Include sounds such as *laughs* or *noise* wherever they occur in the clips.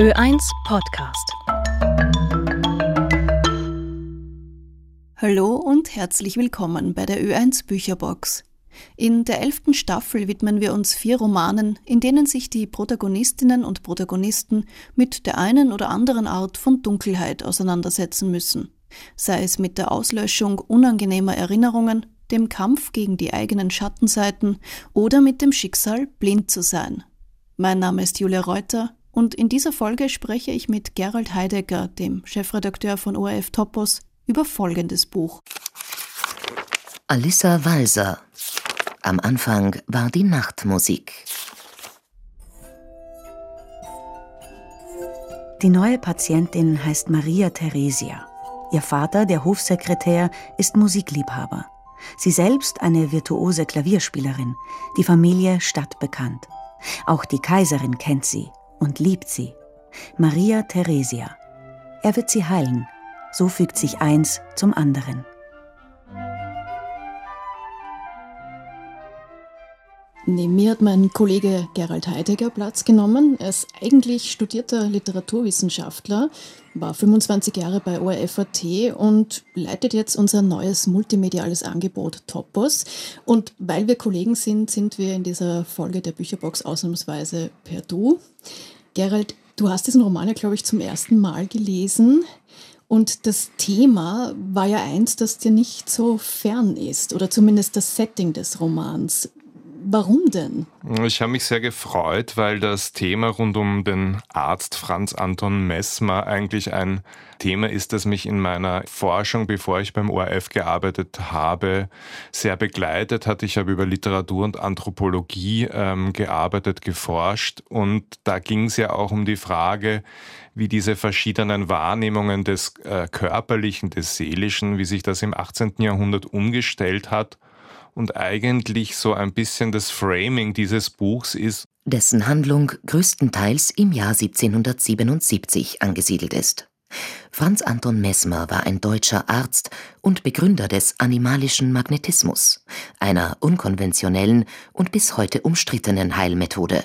Ö1 Podcast. Hallo und herzlich willkommen bei der Ö1 Bücherbox. In der elften Staffel widmen wir uns vier Romanen, in denen sich die Protagonistinnen und Protagonisten mit der einen oder anderen Art von Dunkelheit auseinandersetzen müssen. Sei es mit der Auslöschung unangenehmer Erinnerungen, dem Kampf gegen die eigenen Schattenseiten oder mit dem Schicksal, blind zu sein. Mein Name ist Julia Reuter und in dieser Folge spreche ich mit Gerald Heidegger, dem Chefredakteur von ORF Topos, über folgendes Buch. Alissa Walser. Am Anfang war die Nachtmusik. Die neue Patientin heißt Maria Theresia. Ihr Vater, der Hofsekretär, ist Musikliebhaber. Sie selbst eine virtuose Klavierspielerin, die Familie stadtbekannt. Auch die Kaiserin kennt sie und liebt sie. Maria Theresia. Er wird sie heilen. So fügt sich eins zum anderen. Neben mir hat mein Kollege Gerald Heidegger Platz genommen. Er ist eigentlich studierter Literaturwissenschaftler, war 25 Jahre bei ORFAT und leitet jetzt unser neues multimediales Angebot Topos. Und weil wir Kollegen sind, sind wir in dieser Folge der Bücherbox ausnahmsweise per Du. Gerald, du hast diesen Roman ja, glaube ich, zum ersten Mal gelesen. Und das Thema war ja eins, das dir nicht so fern ist, oder zumindest das Setting des Romans. Warum denn? Ich habe mich sehr gefreut, weil das Thema rund um den Arzt Franz Anton Messmer eigentlich ein Thema ist, das mich in meiner Forschung, bevor ich beim ORF gearbeitet habe, sehr begleitet hat. Ich habe über Literatur und Anthropologie ähm, gearbeitet, geforscht und da ging es ja auch um die Frage, wie diese verschiedenen Wahrnehmungen des äh, Körperlichen, des Seelischen, wie sich das im 18. Jahrhundert umgestellt hat und eigentlich so ein bisschen das Framing dieses Buchs ist. Dessen Handlung größtenteils im Jahr 1777 angesiedelt ist. Franz Anton Mesmer war ein deutscher Arzt und Begründer des animalischen Magnetismus, einer unkonventionellen und bis heute umstrittenen Heilmethode.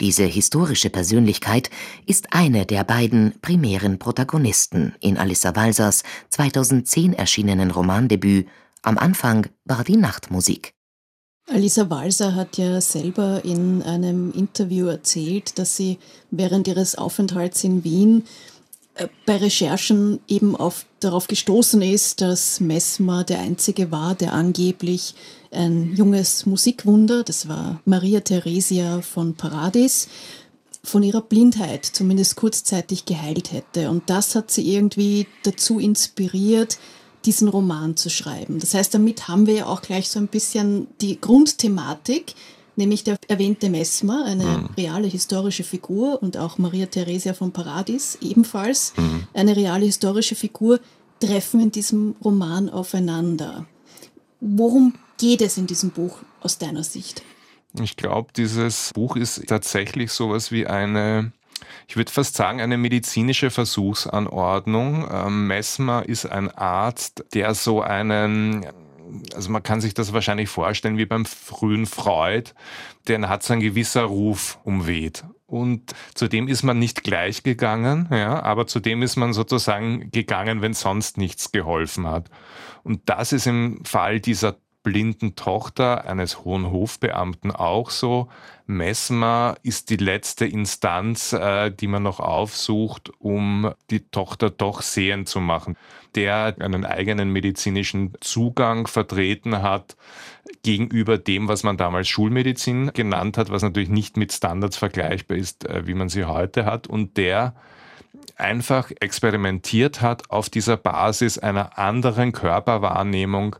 Diese historische Persönlichkeit ist eine der beiden primären Protagonisten in Alissa Walsers 2010 erschienenen Romandebüt am Anfang war die Nachtmusik. Alisa Walser hat ja selber in einem Interview erzählt, dass sie während ihres Aufenthalts in Wien äh, bei Recherchen eben auf, darauf gestoßen ist, dass Messmer der Einzige war, der angeblich ein junges Musikwunder, das war Maria Theresia von Paradis, von ihrer Blindheit zumindest kurzzeitig geheilt hätte. Und das hat sie irgendwie dazu inspiriert, diesen Roman zu schreiben. Das heißt, damit haben wir ja auch gleich so ein bisschen die Grundthematik, nämlich der erwähnte Messmer, eine mhm. reale historische Figur und auch Maria Theresia von Paradis ebenfalls mhm. eine reale historische Figur, treffen in diesem Roman aufeinander. Worum geht es in diesem Buch aus deiner Sicht? Ich glaube, dieses Buch ist tatsächlich sowas wie eine ich würde fast sagen, eine medizinische Versuchsanordnung. Ähm, Messmer ist ein Arzt, der so einen also man kann sich das wahrscheinlich vorstellen wie beim frühen Freud, den hat so ein gewisser Ruf umweht. Und zudem ist man nicht gleich gegangen, ja, aber zudem ist man sozusagen gegangen, wenn sonst nichts geholfen hat. Und das ist im Fall dieser blinden Tochter eines hohen Hofbeamten auch so. Messmer ist die letzte Instanz, äh, die man noch aufsucht, um die Tochter doch sehend zu machen. Der einen eigenen medizinischen Zugang vertreten hat gegenüber dem, was man damals Schulmedizin genannt hat, was natürlich nicht mit Standards vergleichbar ist, äh, wie man sie heute hat. Und der einfach experimentiert hat auf dieser Basis einer anderen Körperwahrnehmung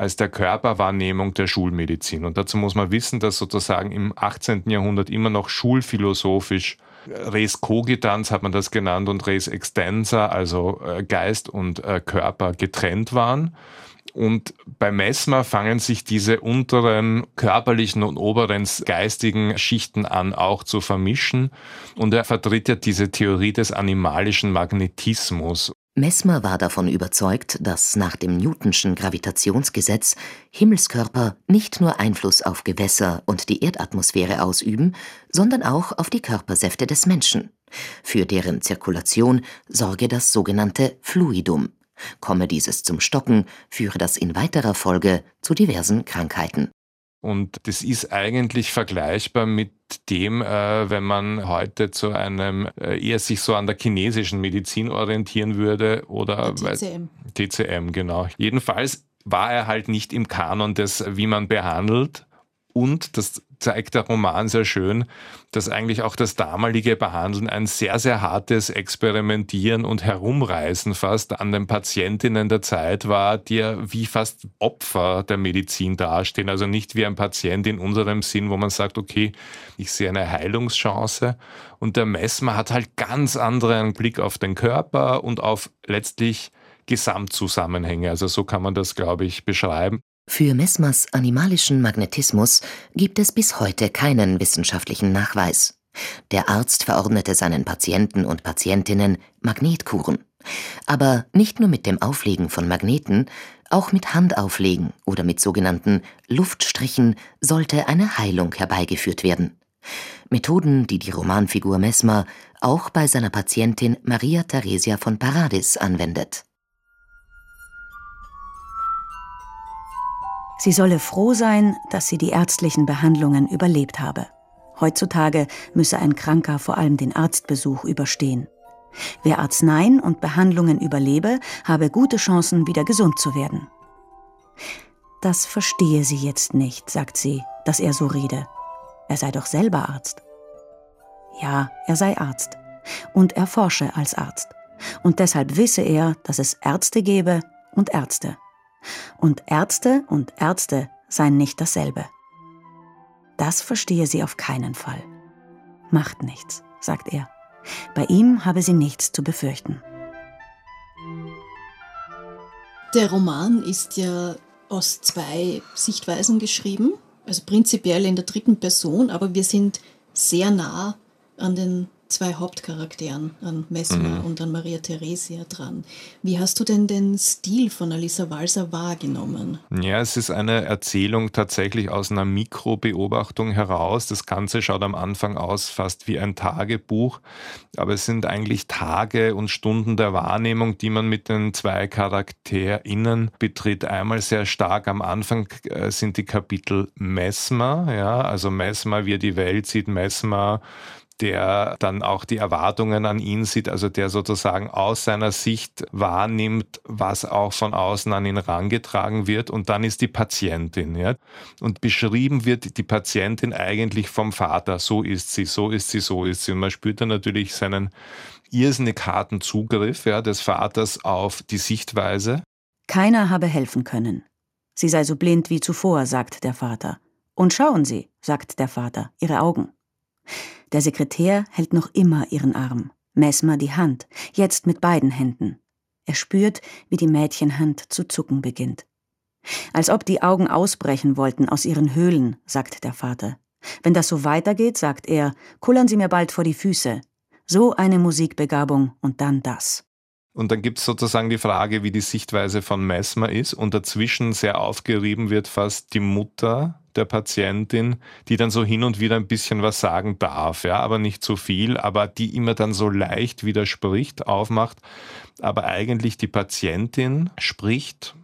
als der Körperwahrnehmung der Schulmedizin. Und dazu muss man wissen, dass sozusagen im 18. Jahrhundert immer noch schulphilosophisch Res cogitans hat man das genannt und Res extensa, also äh, Geist und äh, Körper getrennt waren. Und bei Messmer fangen sich diese unteren körperlichen und oberen geistigen Schichten an, auch zu vermischen. Und er vertritt ja diese Theorie des animalischen Magnetismus. Mesmer war davon überzeugt, dass nach dem Newtonschen Gravitationsgesetz Himmelskörper nicht nur Einfluss auf Gewässer und die Erdatmosphäre ausüben, sondern auch auf die Körpersäfte des Menschen. Für deren Zirkulation sorge das sogenannte Fluidum. Komme dieses zum Stocken, führe das in weiterer Folge zu diversen Krankheiten. Und das ist eigentlich vergleichbar mit dem, äh, wenn man heute zu einem äh, eher sich so an der chinesischen Medizin orientieren würde oder TCM. TCM, genau. Jedenfalls war er halt nicht im Kanon des, wie man behandelt. Und das zeigt der Roman sehr schön, dass eigentlich auch das damalige Behandeln ein sehr, sehr hartes Experimentieren und Herumreißen fast an den Patientinnen der Zeit war, die ja wie fast Opfer der Medizin dastehen. Also nicht wie ein Patient in unserem Sinn, wo man sagt, okay, ich sehe eine Heilungschance. Und der Messmer hat halt ganz anderen Blick auf den Körper und auf letztlich Gesamtzusammenhänge. Also so kann man das, glaube ich, beschreiben. Für Mesmers animalischen Magnetismus gibt es bis heute keinen wissenschaftlichen Nachweis. Der Arzt verordnete seinen Patienten und Patientinnen Magnetkuren. Aber nicht nur mit dem Auflegen von Magneten, auch mit Handauflegen oder mit sogenannten Luftstrichen sollte eine Heilung herbeigeführt werden. Methoden, die die Romanfigur Mesmer auch bei seiner Patientin Maria Theresia von Paradis anwendet. Sie solle froh sein, dass sie die ärztlichen Behandlungen überlebt habe. Heutzutage müsse ein Kranker vor allem den Arztbesuch überstehen. Wer Arzneien und Behandlungen überlebe, habe gute Chancen, wieder gesund zu werden. Das verstehe sie jetzt nicht, sagt sie, dass er so rede. Er sei doch selber Arzt. Ja, er sei Arzt. Und er forsche als Arzt. Und deshalb wisse er, dass es Ärzte gebe und Ärzte. Und Ärzte und Ärzte seien nicht dasselbe. Das verstehe sie auf keinen Fall. Macht nichts, sagt er. Bei ihm habe sie nichts zu befürchten. Der Roman ist ja aus zwei Sichtweisen geschrieben, also prinzipiell in der dritten Person, aber wir sind sehr nah an den zwei Hauptcharakteren, an Messmer mhm. und an Maria Theresia dran. Wie hast du denn den Stil von Alisa Walser wahrgenommen? Ja, es ist eine Erzählung tatsächlich aus einer Mikrobeobachtung heraus. Das Ganze schaut am Anfang aus fast wie ein Tagebuch, aber es sind eigentlich Tage und Stunden der Wahrnehmung, die man mit den zwei CharakterInnen betritt. Einmal sehr stark am Anfang äh, sind die Kapitel Messmer, ja, also Messmer, wie er die Welt sieht, Messmer, der dann auch die Erwartungen an ihn sieht, also der sozusagen aus seiner Sicht wahrnimmt, was auch von außen an ihn herangetragen wird. Und dann ist die Patientin. Ja? Und beschrieben wird die Patientin eigentlich vom Vater. So ist sie, so ist sie, so ist sie. Und man spürt dann natürlich seinen irrsinnig harten Zugriff ja, des Vaters auf die Sichtweise. Keiner habe helfen können. Sie sei so blind wie zuvor, sagt der Vater. Und schauen Sie, sagt der Vater, Ihre Augen. Der Sekretär hält noch immer ihren Arm, Mesmer die Hand, jetzt mit beiden Händen. Er spürt, wie die Mädchenhand zu zucken beginnt. Als ob die Augen ausbrechen wollten aus ihren Höhlen, sagt der Vater. Wenn das so weitergeht, sagt er, kullern Sie mir bald vor die Füße. So eine Musikbegabung und dann das. Und dann gibt es sozusagen die Frage, wie die Sichtweise von Messmer ist. Und dazwischen sehr aufgerieben wird fast die Mutter der Patientin, die dann so hin und wieder ein bisschen was sagen darf, ja, aber nicht so viel, aber die immer dann so leicht widerspricht, aufmacht. Aber eigentlich die Patientin spricht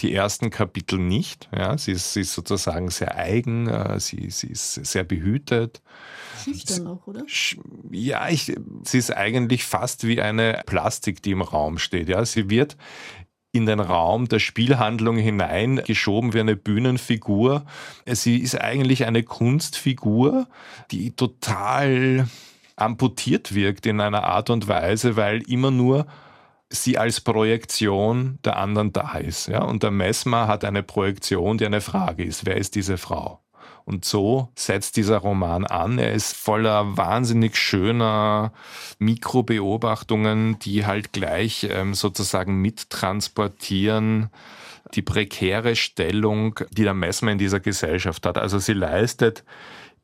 die ersten Kapitel nicht. Ja, sie, ist, sie ist sozusagen sehr eigen, äh, sie, sie ist sehr behütet. Schüchtern auch, oder? Ja, ich, sie ist eigentlich fast wie eine Plastik, die im Raum steht. Ja, sie wird in den Raum der Spielhandlung hineingeschoben wie eine Bühnenfigur. Sie ist eigentlich eine Kunstfigur, die total amputiert wirkt in einer Art und Weise, weil immer nur sie als Projektion der anderen da ist. Ja? Und der Messmer hat eine Projektion, die eine Frage ist. Wer ist diese Frau? Und so setzt dieser Roman an. Er ist voller wahnsinnig schöner Mikrobeobachtungen, die halt gleich ähm, sozusagen mittransportieren die prekäre Stellung, die der Messmer in dieser Gesellschaft hat. Also sie leistet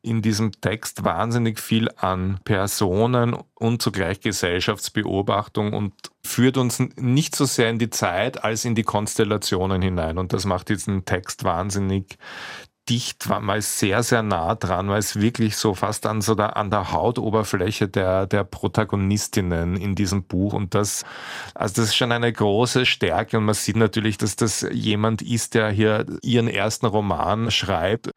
in diesem Text wahnsinnig viel an Personen und zugleich Gesellschaftsbeobachtung und führt uns nicht so sehr in die Zeit als in die Konstellationen hinein. Und das macht diesen Text wahnsinnig dicht, man ist sehr, sehr nah dran, man ist wirklich so fast an, so der, an der Hautoberfläche der, der Protagonistinnen in diesem Buch. Und das, also das ist schon eine große Stärke. Und man sieht natürlich, dass das jemand ist, der hier ihren ersten Roman schreibt.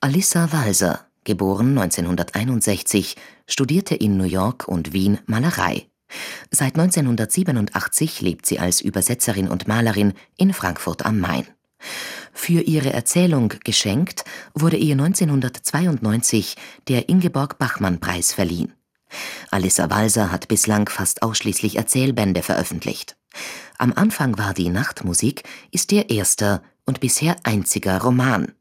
Alissa Walser, geboren 1961, studierte in New York und Wien Malerei. Seit 1987 lebt sie als Übersetzerin und Malerin in Frankfurt am Main. Für ihre Erzählung Geschenkt wurde ihr 1992 der Ingeborg Bachmann-Preis verliehen. Alissa Walser hat bislang fast ausschließlich Erzählbände veröffentlicht. Am Anfang war die Nachtmusik ist ihr erster und bisher einziger Roman.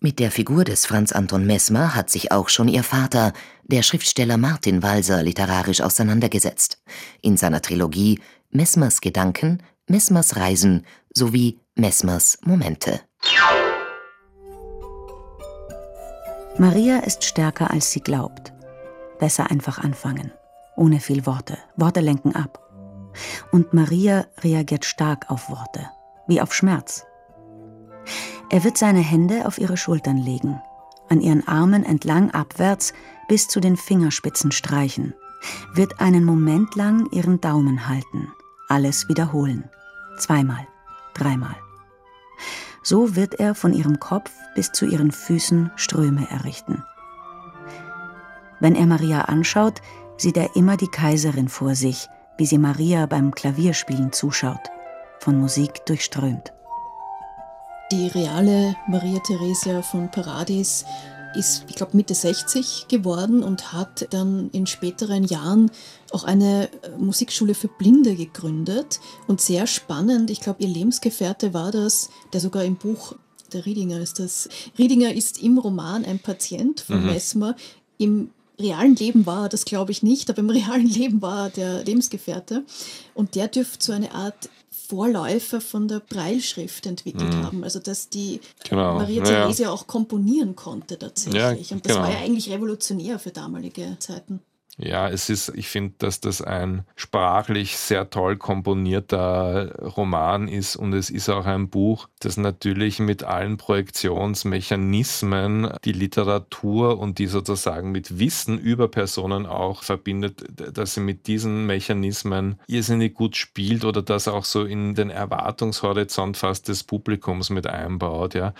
Mit der Figur des Franz Anton Messmer hat sich auch schon ihr Vater, der Schriftsteller Martin Walser, literarisch auseinandergesetzt. In seiner Trilogie Messmers Gedanken, Messmers Reisen sowie Messmers Momente. Maria ist stärker, als sie glaubt. Besser einfach anfangen. Ohne viel Worte. Worte lenken ab. Und Maria reagiert stark auf Worte. Wie auf Schmerz. Er wird seine Hände auf ihre Schultern legen, an ihren Armen entlang abwärts bis zu den Fingerspitzen streichen, wird einen Moment lang ihren Daumen halten, alles wiederholen. Zweimal, dreimal. So wird er von ihrem Kopf bis zu ihren Füßen Ströme errichten. Wenn er Maria anschaut, sieht er immer die Kaiserin vor sich, wie sie Maria beim Klavierspielen zuschaut, von Musik durchströmt. Die reale Maria Theresia von Paradis ist, ich glaube, Mitte 60 geworden und hat dann in späteren Jahren auch eine äh, Musikschule für Blinde gegründet. Und sehr spannend, ich glaube, ihr Lebensgefährte war das, der sogar im Buch, der Riedinger ist das, Riedinger ist im Roman ein Patient von mhm. Messmer. Im realen Leben war er das, glaube ich, nicht, aber im *laughs* realen Leben war er der Lebensgefährte. Und der dürfte so eine Art Vorläufer von der Breilschrift entwickelt mhm. haben. Also dass die genau. Maria Theresia ja. auch komponieren konnte tatsächlich. Ja, Und das genau. war ja eigentlich revolutionär für damalige Zeiten. Ja, es ist, ich finde, dass das ein sprachlich sehr toll komponierter Roman ist und es ist auch ein Buch, das natürlich mit allen Projektionsmechanismen die Literatur und die sozusagen mit Wissen über Personen auch verbindet, dass sie mit diesen Mechanismen irrsinnig gut spielt oder das auch so in den Erwartungshorizont fast des Publikums mit einbaut, ja.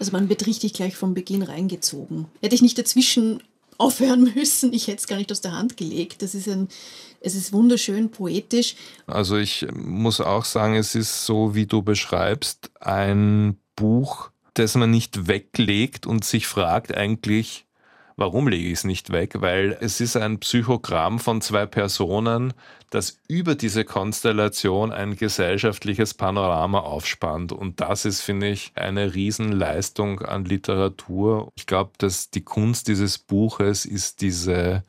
Also man wird richtig gleich vom Beginn reingezogen. Hätte ich nicht dazwischen aufhören müssen. Ich hätte es gar nicht aus der Hand gelegt. Das ist ein, es ist wunderschön poetisch. Also ich muss auch sagen, es ist so, wie du beschreibst, ein Buch, das man nicht weglegt und sich fragt eigentlich, Warum lege ich es nicht weg? Weil es ist ein Psychogramm von zwei Personen, das über diese Konstellation ein gesellschaftliches Panorama aufspannt. Und das ist, finde ich, eine Riesenleistung an Literatur. Ich glaube, dass die Kunst dieses Buches ist diese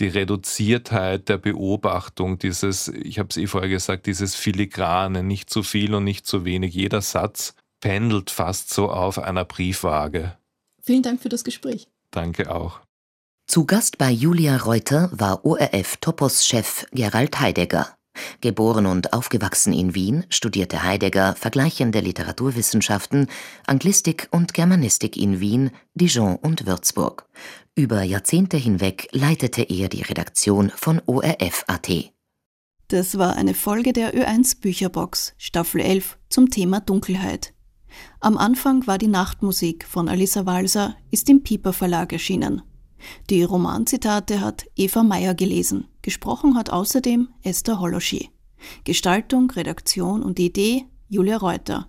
die Reduziertheit der Beobachtung, dieses, ich habe es eh vorher gesagt, dieses Filigrane, nicht zu viel und nicht zu wenig. Jeder Satz pendelt fast so auf einer Briefwaage. Vielen Dank für das Gespräch. Danke auch. Zu Gast bei Julia Reuter war ORF-Topos-Chef Gerald Heidegger. Geboren und aufgewachsen in Wien, studierte Heidegger vergleichende Literaturwissenschaften, Anglistik und Germanistik in Wien, Dijon und Würzburg. Über Jahrzehnte hinweg leitete er die Redaktion von ORF.at. Das war eine Folge der Ö1 Bücherbox, Staffel 11, zum Thema Dunkelheit. Am Anfang war die Nachtmusik von Alissa Walser, ist im Pieper Verlag erschienen. Die Romanzitate hat Eva Meyer gelesen. Gesprochen hat außerdem Esther Holoschi. Gestaltung, Redaktion und Idee Julia Reuter.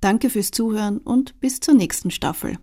Danke fürs Zuhören und bis zur nächsten Staffel.